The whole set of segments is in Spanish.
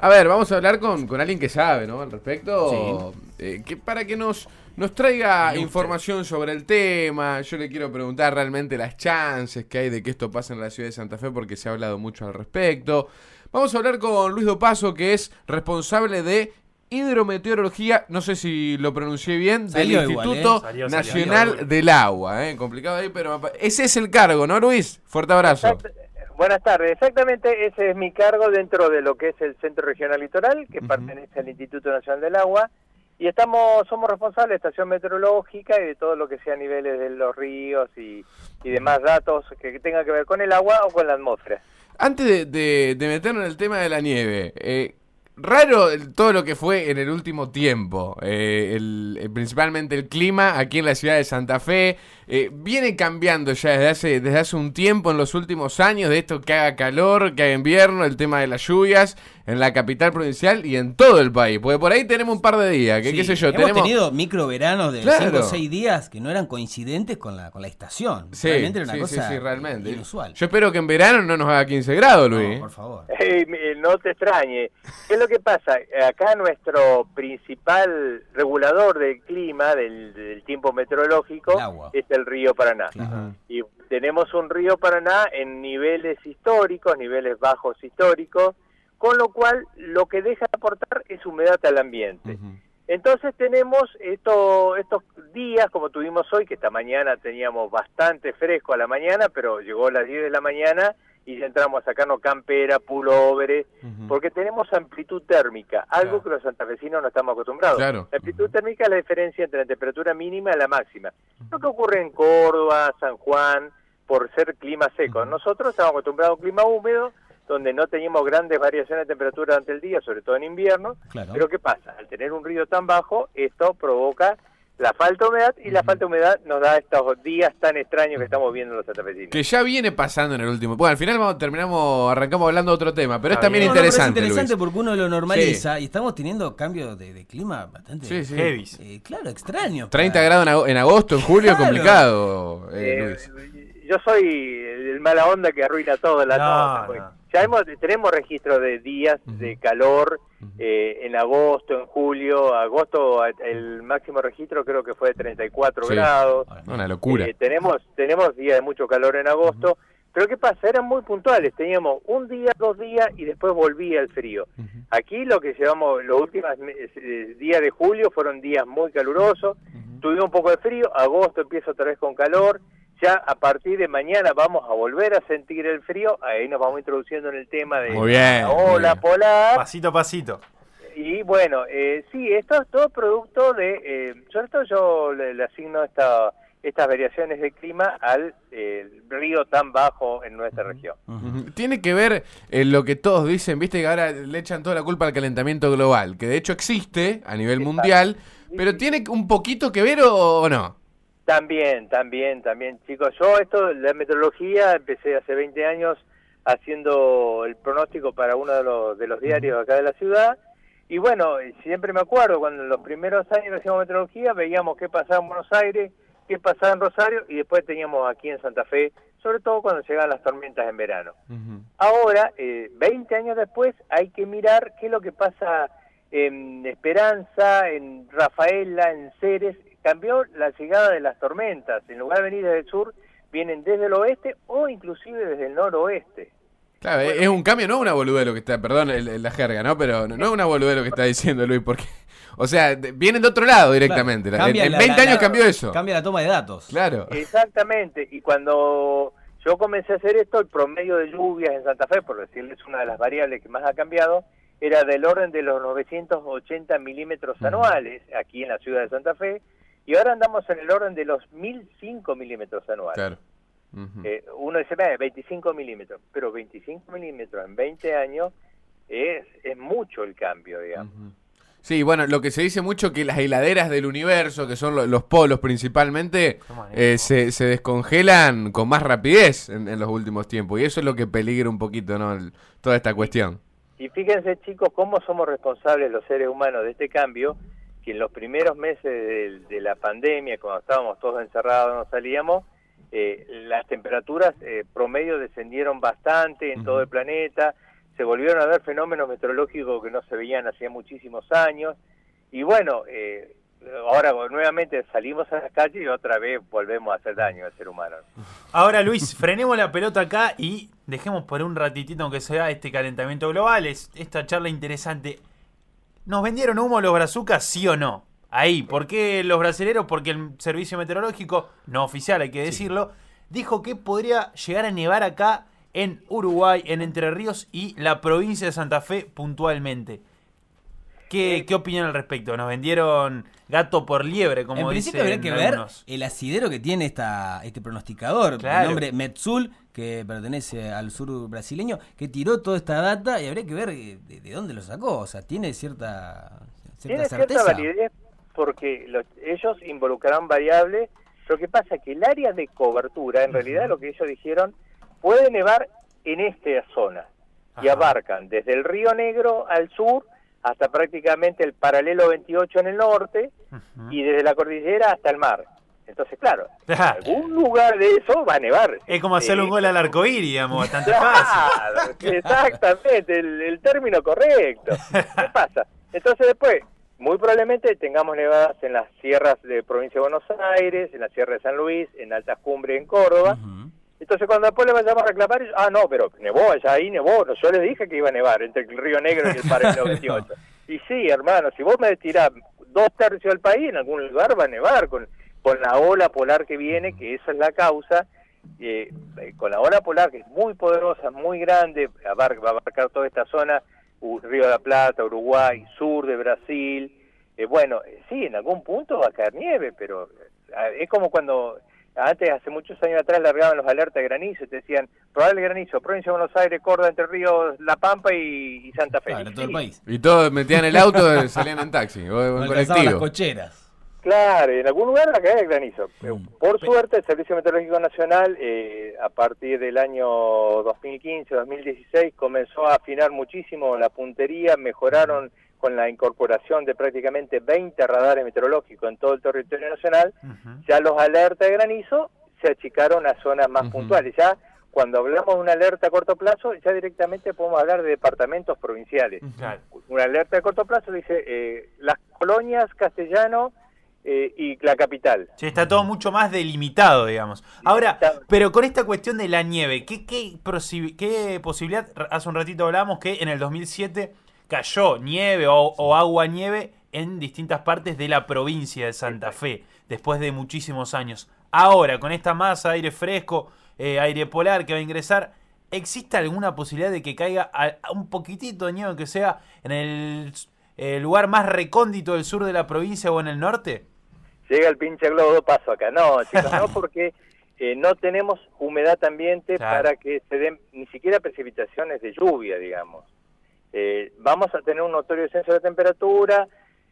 A ver, vamos a hablar con, con alguien que sabe, ¿no? Al respecto. Eh, que para que nos, nos traiga información sobre el tema. Yo le quiero preguntar realmente las chances que hay de que esto pase en la ciudad de Santa Fe, porque se ha hablado mucho al respecto. Vamos a hablar con Luis Dopazo, que es responsable de hidrometeorología, no sé si lo pronuncié bien, Salió del igual, Instituto ¿eh? Salió, salió. Nacional del Agua. ¿eh? Complicado ahí, pero ese es el cargo, ¿no, Luis? Fuerte abrazo. Buenas tardes, exactamente ese es mi cargo dentro de lo que es el Centro Regional Litoral, que pertenece al Instituto Nacional del Agua, y estamos somos responsables de estación meteorológica y de todo lo que sea niveles de los ríos y, y demás datos que tengan que ver con el agua o con la atmósfera. Antes de, de- de meternos en el tema de la nieve, eh, raro todo lo que fue en el último tiempo, eh, el- eh, principalmente el clima aquí en la ciudad de Santa Fe, eh, viene cambiando ya desde hace, desde hace un tiempo en los últimos años, de esto que haga calor, que haga invierno, el tema de las lluvias en la capital provincial y en todo el país, porque por ahí tenemos un par de días, que Sí, qué sé yo, hemos tenemos... tenido micro veranos de Claro. 5 o 6 días que no eran coincidentes con la, con la estación. Sí, realmente era una sí, cosa sí, sí, realmente. inusual. Yo espero que en verano no nos haga 15 grados, Luis. No, por favor. No te extrañe. ¿Qué es lo que pasa? Acá nuestro principal regulador del clima, del, del tiempo meteorológico, El es el río Paraná. Y tenemos un río Paraná en niveles históricos, niveles bajos históricos, con lo cual lo que deja de aportar es humedad al ambiente. Entonces tenemos esto, estos días, como tuvimos hoy, que esta mañana teníamos bastante fresco a la mañana, pero llegó a las 10 de la mañana y ya entramos a sacarnos campera, pullovers, Ujú. porque tenemos amplitud térmica, algo Claro. que los santafesinos no estamos acostumbrados. Claro. La amplitud térmica es la diferencia entre la temperatura mínima y la máxima. Lo que ocurre en Córdoba, San Juan, por ser clima seco. Nosotros estamos acostumbrados a un clima húmedo, donde no teníamos grandes variaciones de temperatura durante el día, sobre todo en invierno. Claro. Pero ¿qué pasa? Al tener un río tan bajo, esto provoca la falta de humedad y la falta de humedad nos da estos días tan extraños que estamos viendo los santafesinos. Que ya viene pasando en el último. Bueno, al final vamos, terminamos, arrancamos hablando de otro tema, pero es también. No, no, interesante. es interesante Luis. porque uno lo normaliza y estamos teniendo cambios de, de clima bastante. Sí, sí. Heavy. eh, claro, extraños. 30 para- grados en, ago- en agosto, en julio, Claro. complicado, eh, Eh, Luis. yo soy el mala onda que arruina todo la porque no. Ya hemos, tenemos registro de días de calor eh, en agosto, en julio. Agosto, el máximo registro creo que fue de 34 Sí. grados. Una locura. Eh, tenemos, tenemos días de mucho calor en agosto. Pero ¿qué pasa? Eran muy puntuales. Teníamos un día, dos días y después volvía el frío. Aquí lo que llevamos, los últimos eh, días de julio fueron días muy calurosos. Tuvimos un poco de frío. Agosto empieza otra vez con calor. Ya a partir de mañana vamos a volver a sentir el frío. Ahí nos vamos introduciendo en el tema de Muy bien, la muy ola bien. polar. Pasito a pasito. Y bueno, eh, sí, esto es todo producto de, eh, sobre todo yo le, le asigno esta, estas variaciones de clima al eh, río tan bajo en nuestra región. Tiene que ver eh, lo que todos dicen, viste que ahora le echan toda la culpa al calentamiento global, que de hecho existe a nivel Exacto. mundial, pero tiene un poquito que ver o, o no. También, también, también, chicos. Yo esto, la meteorología, empecé hace 20 años haciendo el pronóstico para uno de los, de los diarios acá de la ciudad. Y bueno, siempre me acuerdo cuando en los primeros años hacíamos meteorología, veíamos qué pasaba en Buenos Aires, qué pasaba en Rosario, y después teníamos aquí en Santa Fe, sobre todo cuando llegaban las tormentas en verano. Ahora, eh, 20 años después, hay que mirar qué es lo que pasa en Esperanza, en Rafaela, en Ceres. Cambió la llegada de las tormentas. En lugar de venir desde el sur, vienen desde el oeste o inclusive desde el noroeste. Claro, es un cambio, no una boludez lo que está, perdón el- el- la jerga, ¿no? Pero no, no es una boludez lo que está diciendo Luis, porque, o sea, de- vienen de otro lado directamente. Claro, En- en, la- 20 la- años la- cambió eso. Cambia la toma de datos. Claro. Exactamente. Y cuando yo comencé a hacer esto, el promedio de lluvias en Santa Fe, por decirles una de las variables que más ha cambiado, era del orden de los 980 milímetros anuales aquí en la ciudad de Santa Fe. Y ahora andamos en el orden de los 1005 milímetros anuales. Claro. Eh, uno dice, "Ve, 25 milímetros, pero 25 milímetros en 20 años es, es mucho el cambio, digamos. Sí, bueno, lo que se dice mucho que las heladeras del universo, que son lo- los polos principalmente, eh, eh, se, se descongelan con más rapidez en, en los últimos tiempos. Y eso es lo que peligra un poquito, ¿no? El- toda esta cuestión. Y fíjense, chicos, cómo somos responsables los seres humanos de este cambio, que en los primeros meses de, de la pandemia, cuando estábamos todos encerrados, no salíamos, eh, las temperaturas eh, promedio descendieron bastante en todo el planeta, se volvieron a ver fenómenos meteorológicos que no se veían hacía muchísimos años, y bueno, eh, ahora nuevamente salimos a las calles y otra vez volvemos a hacer daño al ser humano. Ahora, Luis, frenemos la pelota acá y dejemos por un ratitito, aunque sea este calentamiento global, es esta charla interesante. ¿Nos vendieron humo los brazucas, sí o no? Ahí, ¿por qué los brasileros? Porque el servicio meteorológico, no oficial hay que decirlo, dijo que podría llegar a nevar acá en Uruguay, en Entre Ríos y la provincia de Santa Fe puntualmente. ¿Qué, ¿Qué opinan al respecto? Nos vendieron gato por liebre, como en principio dicen habría que ver el asidero que tiene esta, este pronosticador, Claro. el nombre Metsul, que pertenece al sur brasileño, que tiró toda esta data y habría que ver eh, de, de dónde lo sacó. O sea, tiene cierta, cierta Tiene certeza. cierta validez porque los- ellos involucrarán variables. Lo que pasa es que el área de cobertura, en realidad lo que ellos dijeron, puede nevar en esta zona. Y abarcan desde el Río Negro al sur hasta prácticamente el paralelo 28 en el norte y desde la cordillera hasta el mar. Entonces, claro, en algún lugar de eso va a nevar. Es como hacerle un Eh, gol al arcoíris, digamos, bastante fácil. Claro, exactamente, el, el término correcto. ¿Qué pasa? Entonces después, muy probablemente tengamos nevadas en las sierras de provincia de Buenos Aires, en la sierra de San Luis, en altas cumbres en Córdoba. Entonces cuando después le vayamos a reclamar, ah, no, pero nevó, allá ahí nevó, yo les dije que iba a nevar entre el Río Negro y el Paralelo 28. Y sí, hermano, si vos me tirás dos tercios del país, en algún lugar va a nevar con, con la ola polar que viene, que esa es la causa, eh, con la ola polar que es muy poderosa, muy grande, abar- va a abarcar toda esta zona, U- Río de la Plata, Uruguay, sur de Brasil, eh, bueno, eh, sí, en algún punto va a caer nieve, pero eh, es como cuando antes, hace muchos años atrás, largaban los alertas de granizo y te decían, probable granizo, provincia de Buenos Aires, Córdoba, Entre Ríos, La Pampa y, y Santa Fe. Claro, Y todo el país. Y todos metían el auto y salían en taxi o en alcanzaban las colectivo. cocheras. Claro, en algún lugar va a caer el granizo. Mm. Por suerte, el Servicio Meteorológico Nacional, eh, a partir del año 2015-2016, comenzó a afinar muchísimo la puntería, mejoraron con la incorporación de prácticamente 20 radares meteorológicos en todo el territorio nacional, ya los alertas de granizo se achicaron a zonas más puntuales. Ya cuando hablamos de una alerta a corto plazo, ya directamente podemos hablar de departamentos provinciales. Una alerta de corto plazo dice eh, las colonias castellano eh, y la capital. Sí, está todo mucho más delimitado, digamos. Ahora, pero con esta cuestión de la nieve, ¿qué, qué, posibilidad? Hace un ratito hablábamos que en el 2007 cayó nieve o, o agua nieve en distintas partes de la provincia de Santa Fe, después de muchísimos años. Ahora, con esta masa, aire fresco, eh, aire polar que va a ingresar, ¿existe alguna posibilidad de que caiga a- a un poquitito de nieve, que sea en el, lugar más recóndito del sur de la provincia o en el norte? Llega el pinche globo, paso acá. No, chicos, no porque eh, no tenemos humedad ambiente Claro. para que se den ni siquiera precipitaciones de lluvia, digamos. Eh, vamos a tener un notorio descenso de temperatura,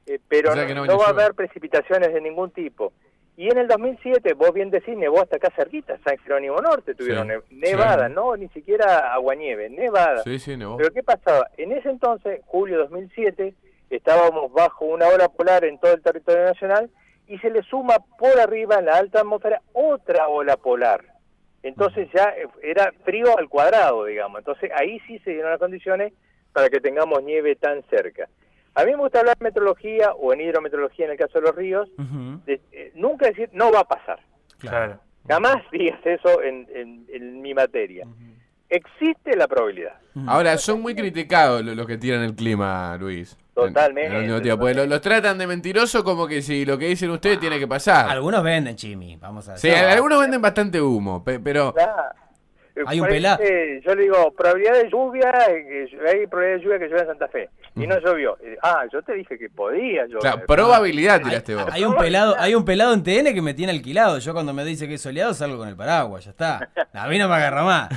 eh, pero O sea no, va a haber precipitaciones de ningún tipo. Y en el 2007, vos bien decís, nevó hasta acá cerquita, San Jerónimo Norte tuvieron Sí, nevada, sí. no ni siquiera aguanieve, nevada. Sí, sí, nevó. Pero ¿qué pasaba? En ese entonces, julio 2007, estábamos bajo una ola polar en todo el territorio nacional y se le suma por arriba en la alta atmósfera otra ola polar. Entonces ya eh, era frío al cuadrado, digamos. Entonces ahí sí se dieron las condiciones para que tengamos nieve tan cerca. A mí me gusta hablar de meteorología o en hidrometeorología en el caso de los ríos, de, eh, nunca decir no va a pasar. Claro. Jamás digas eso en, en- en mi materia. Existe la probabilidad. Ahora, son muy criticados lo- los que tiran el clima, Luis. Totalmente, En- en el último tiempo, porque lo- los tratan de mentiroso como que si lo que dicen ustedes tiene que pasar. Algunos venden, Chimi, vamos a Sí, decir. algunos venden bastante humo, pe- pero... Claro. Hay un pelado. Yo le digo, probabilidad de lluvia, eh, que hay probabilidad de lluvia que llueva en Santa Fe. Y no llovió. Ah, yo te dije que podía llover. Claro, probabilidad tiraste vos. hay un pelado, hay un pelado en TN que me tiene alquilado. Yo cuando me dice que es soleado salgo con el paraguas, ya está. A mí no me agarra más.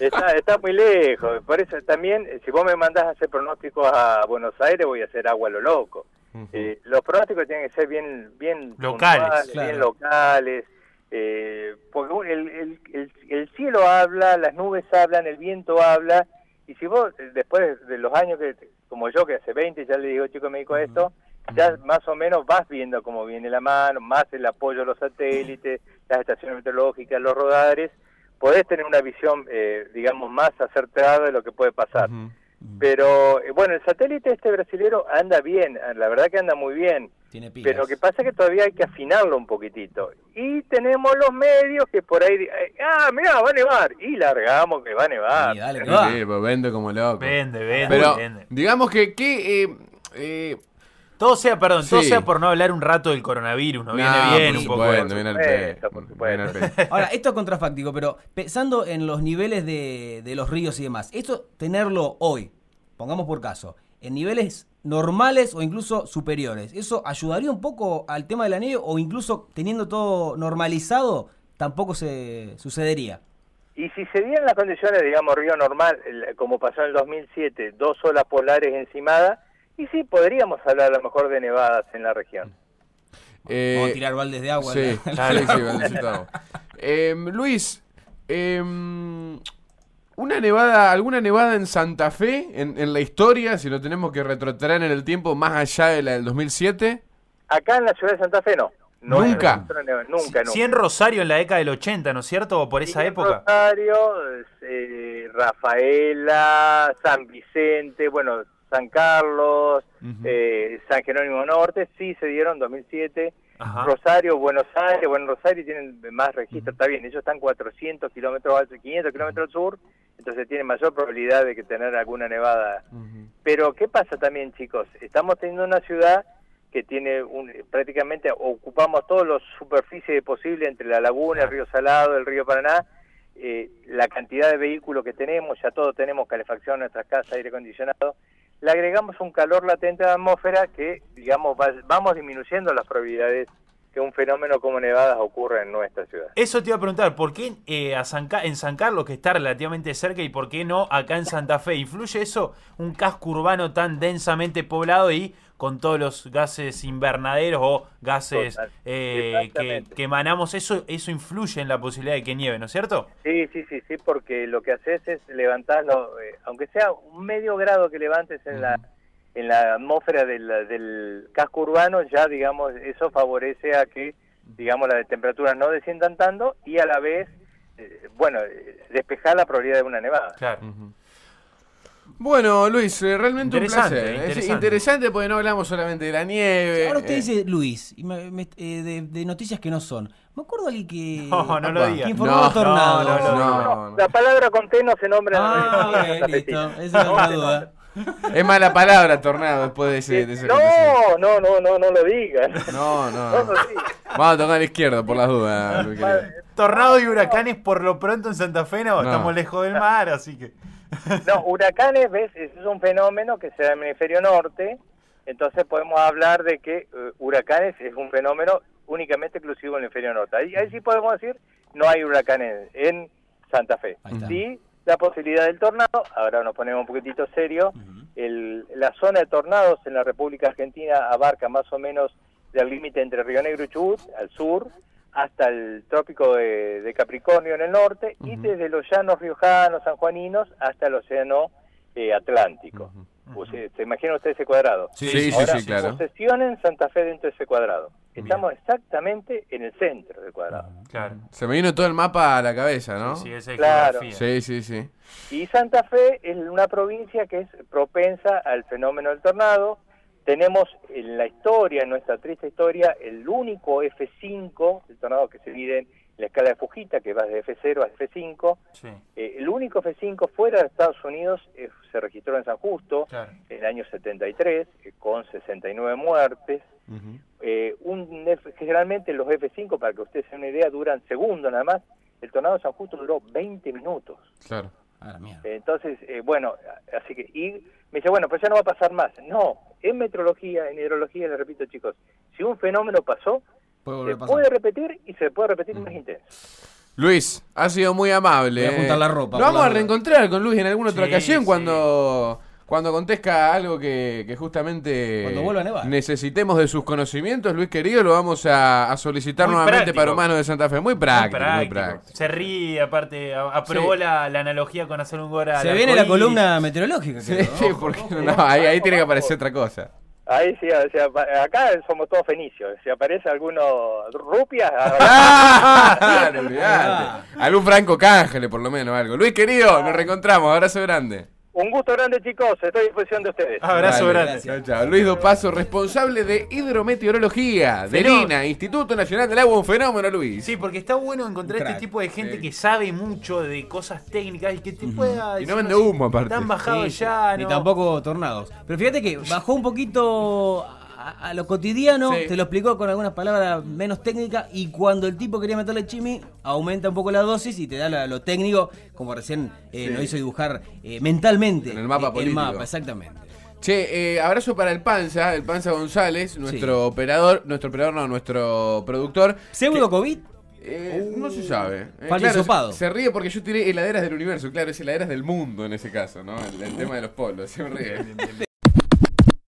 Está, está muy lejos. Por eso también, eh, si vos me mandás a hacer pronósticos a Buenos Aires, voy a hacer agua a lo loco. Eh, los pronósticos tienen que ser bien, bien Locales, puntuales, claro. bien locales. eh, porque el, el, el cielo habla, las nubes hablan, el viento habla. Y si vos, eh, después de los años que, como yo, que hace 20 ya le digo, chico, me dedico a esto, ya más o menos vas viendo cómo viene la mano, más el apoyo a los satélites, las estaciones meteorológicas, los radares, podés tener una visión, eh, digamos, más acertada de lo que puede pasar. Pero eh, bueno, el satélite este brasilero anda bien, eh, la verdad que anda muy bien. Tiene pilas. Pero lo que pasa es que todavía hay que afinarlo un poquitito. Y tenemos los medios que por ahí, eh, ah, mirá, va a nevar. Y largamos que va a nevar. Y dale, que Sí, pues vende como loco. Vende, vende, Pero vende. digamos que, que eh, eh, Todo sea, perdón, todo sea por no hablar un rato del coronavirus, nos viene no, bien un poco. viene pe- pe. Ahora, esto es contrafáctico, pero pensando en los niveles de, de los ríos y demás, esto tenerlo hoy, pongamos por caso, en niveles normales o incluso superiores, ¿eso ayudaría un poco al tema de la nieve o incluso teniendo todo normalizado, tampoco se sucedería? Y si se dieran las condiciones, digamos, río normal, como pasó en el 2007, dos olas polares encimadas, y sí, podríamos hablar a lo mejor de nevadas en la región. Eh, Vamos a tirar baldes de agua. Sí, ¿no? sí. Em, Luis, em, una nevada, alguna nevada en Santa Fe en, en la historia, si lo tenemos que retrotraer en el tiempo más allá de la del 2007. Acá en la ciudad de Santa Fe no. No hay Nunca. Nunca, nunca. En Rosario en la década del 80, ¿no es cierto? Por esa época. Rosario, eh, Rafaela, San Vicente, bueno, San Carlos, eh, San Jerónimo Norte, sí se dieron 2007. Ajá. Rosario, Buenos Aires, bueno, Rosario tienen más registros, está bien, ellos están 400 kilómetros al 500 kilómetros al sur, entonces tienen mayor probabilidad de que tener alguna nevada. Pero, ¿qué pasa también, chicos? Estamos teniendo una ciudad que tiene un, prácticamente ocupamos todas las superficies posible entre la laguna, el río Salado, el río Paraná, eh, la cantidad de vehículos que tenemos, ya todos tenemos calefacción en nuestras casas, aire acondicionado, le agregamos un calor latente a la atmósfera que, digamos, va- vamos disminuyendo las probabilidades que un fenómeno como nevadas ocurra en nuestra ciudad. Eso te iba a preguntar, ¿por qué eh, a San en San Carlos, que está relativamente cerca, y por qué no acá en Santa Fe? ¿Influye eso un casco urbano tan densamente poblado y con todos los gases invernaderos o gases eh, que emanamos? Eso, eso influye en la posibilidad de que nieve, ¿no es cierto? Sí, sí, sí, sí, porque lo que haces es levantarlo, eh, aunque sea un medio grado que levantes en la en la atmósfera del, del casco urbano, ya digamos eso favorece a que digamos las temperaturas no desciendan tanto y a la vez, eh, bueno, despejar la probabilidad de una nevada. Claro. Bueno, Luis, eh, realmente un Interesante, placer. ¿eh? Interesante. interesante porque no hablamos solamente de la nieve. Ahora usted eh, dice Luis, y me- me- eh, de, de noticias que no son. Me acuerdo alguien que, No, no lo diga. que informó No, no, no, no, No, no. La palabra con T no se nombra en la Ah, listo. Esa No la duda. Es mala palabra, tornado, después de ese. de ese No, no, no, no, no lo digas. No, no. Vamos a tocar a la izquierda por las dudas. Tornado y huracanes por lo pronto en Santa Fe no, No. estamos lejos del mar, así que... No, huracanes, ves, es un fenómeno que se da en el hemisferio norte, entonces podemos hablar de que eh, huracanes es un fenómeno únicamente exclusivo en el hemisferio norte. Ahí, ahí sí podemos decir, no hay huracanes en Santa Fe. Ahí está. Sí, la posibilidad del tornado, ahora nos ponemos un poquitito serio, el, la zona de tornados en la República Argentina abarca más o menos del límite entre Río Negro y Chubut, al sur, hasta el trópico de, de Capricornio en el norte, y desde los llanos riojanos, sanjuaninos, hasta el océano eh, Atlántico. O sea, ¿Se imagina usted ese cuadrado? Sí, sí, Ahora, sí, claro. posesionen Santa Fe dentro de ese cuadrado. Estamos exactamente en el centro del cuadrado. Claro. Se me vino todo el mapa a la cabeza, ¿no? Sí, esa es Claro. Sí, sí, sí. Y Santa Fe es una provincia que es propensa al fenómeno del tornado. Tenemos en la historia, en nuestra triste historia, el único F5, el tornado que se mide en la escala de Fujita, que va de F0 a F5. Sí, Eh, el único F5 fuera de Estados Unidos eh, se registró en San Justo claro. en el año 73, eh, con 69 muertes. Ujú. Eh, un F- generalmente los F5, para que ustedes se den una idea, duran segundos nada más. El tornado de San Justo duró 20 minutos. Claro. Ah, la mierda. Entonces, eh, bueno, así que, y me dice, bueno, pues ya no va a pasar más. No, en meteorología, en hidrología, les repito chicos, si un fenómeno pasó, Puede se a pasar. puede repetir y se puede repetir más intenso. Luis, ha sido muy amable. Voy a juntar eh. la ropa, Nos por vamos la a reencontrar con Luis en alguna otra Sí, ocasión sí. cuando cuando acontezca algo que, que justamente a necesitemos de sus conocimientos, Luis querido, lo vamos a, a solicitar Muy nuevamente práctico. para Humanos de Santa Fe. Muy práctico, muy práctico. práctico. Se ríe, aparte, aprobó Sí. la, la analogía con hacer un gol Se viene la columna meteorológica. Sí, creo, sí, porque no, ahí, ahí tiene que aparecer otra cosa. Ahí sí, o sea, acá somos todos fenicios. Si aparece alguno rupias, Ah. Algún Franco Cángele, por lo menos, algo. Luis querido, nos reencontramos. Abrazo grande. Un gusto grande, chicos. Estoy a disposición de ustedes. Abrazo grande. Chao, chao. Luis Dopazo, responsable de hidrometeorología del Fenó- INA, Instituto Nacional del Agua, un fenómeno, Luis. Sí, porque está bueno encontrar este tipo de gente Sí. que sabe mucho de cosas técnicas y que te pueda Y no decir, vende humo, aparte. Están bajados Sí, ya, Ni ¿no? tampoco tornados. Pero fíjate que bajó un poquito a, a lo cotidiano, Sí. te lo explicó con algunas palabras menos técnicas y cuando el tipo quería meterle chimi, aumenta un poco la dosis y te da la- lo técnico, como recién eh, Sí. nos hizo dibujar eh, mentalmente En el mapa político. mapa, exactamente. Che, eh, abrazo para el Panza, el Panza González, nuestro operador, nuestro operador no, nuestro productor. ¿Pseudo COVID? Eh, no se sabe. Eh, hisopado. se, se ríe porque yo tiré heladeras del universo, claro, es heladeras del mundo en ese caso, ¿no? El, el tema de los polos, se ríe.